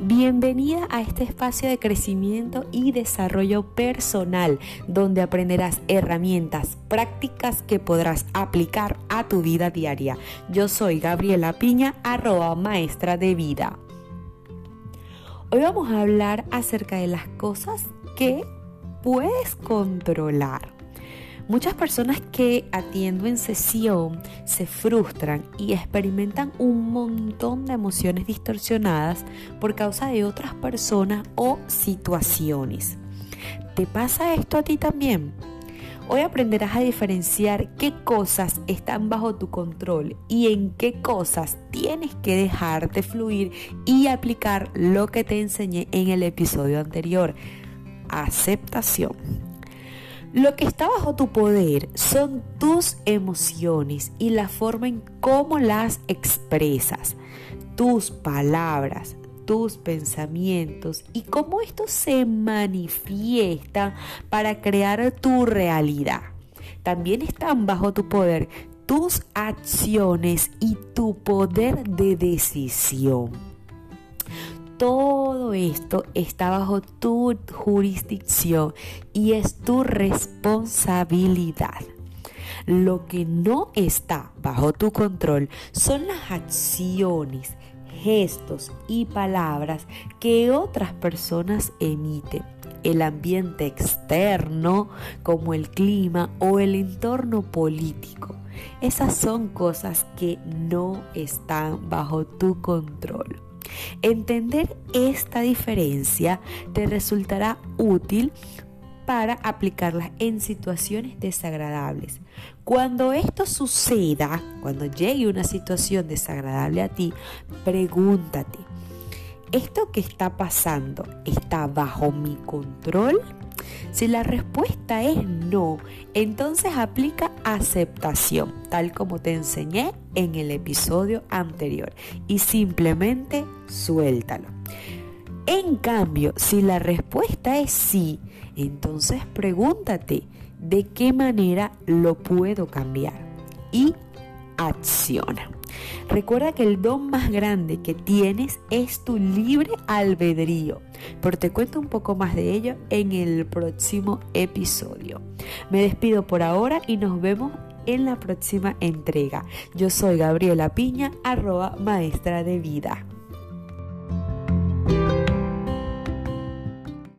Bienvenida a este espacio de crecimiento y desarrollo personal, donde aprenderás herramientas prácticas que podrás aplicar a tu vida diaria. Yo soy Gabriela Piña, arroba maestra de vida. Hoy vamos a hablar acerca de las cosas que puedes controlar. Muchas personas que atiendo en sesión se frustran y experimentan un montón de emociones distorsionadas por causa de otras personas o situaciones. ¿Te pasa esto a ti también? Hoy aprenderás a diferenciar qué cosas están bajo tu control y en qué cosas tienes que dejarte fluir y aplicar lo que te enseñé en el episodio anterior. Aceptación. Lo que está bajo tu poder son tus emociones y la forma en cómo las expresas, tus palabras, tus pensamientos y cómo esto se manifiesta para crear tu realidad. También están bajo tu poder tus acciones y tu poder de decisión. Todo esto está bajo tu jurisdicción y es tu responsabilidad. Lo que no está bajo tu control son las acciones, gestos y palabras que otras personas emiten. El ambiente externo, como el clima o el entorno político. Esas son cosas que no están bajo tu control. Entender esta diferencia te resultará útil para aplicarlas en situaciones desagradables. Cuando esto suceda, cuando llegue una situación desagradable a ti, pregúntate, ¿esto que está pasando está bajo mi control? Si la respuesta es no, entonces aplica aceptación, tal como te enseñé en el episodio anterior, y simplemente suéltalo. En cambio, si la respuesta es sí, entonces pregúntate de qué manera lo puedo cambiar y acciona. Recuerda que el don más grande que tienes es tu libre albedrío, pero te cuento un poco más de ello en el próximo episodio. Me despido por ahora y nos vemos en la próxima entrega. Yo soy Gabriela Piña, arroba maestra de vida.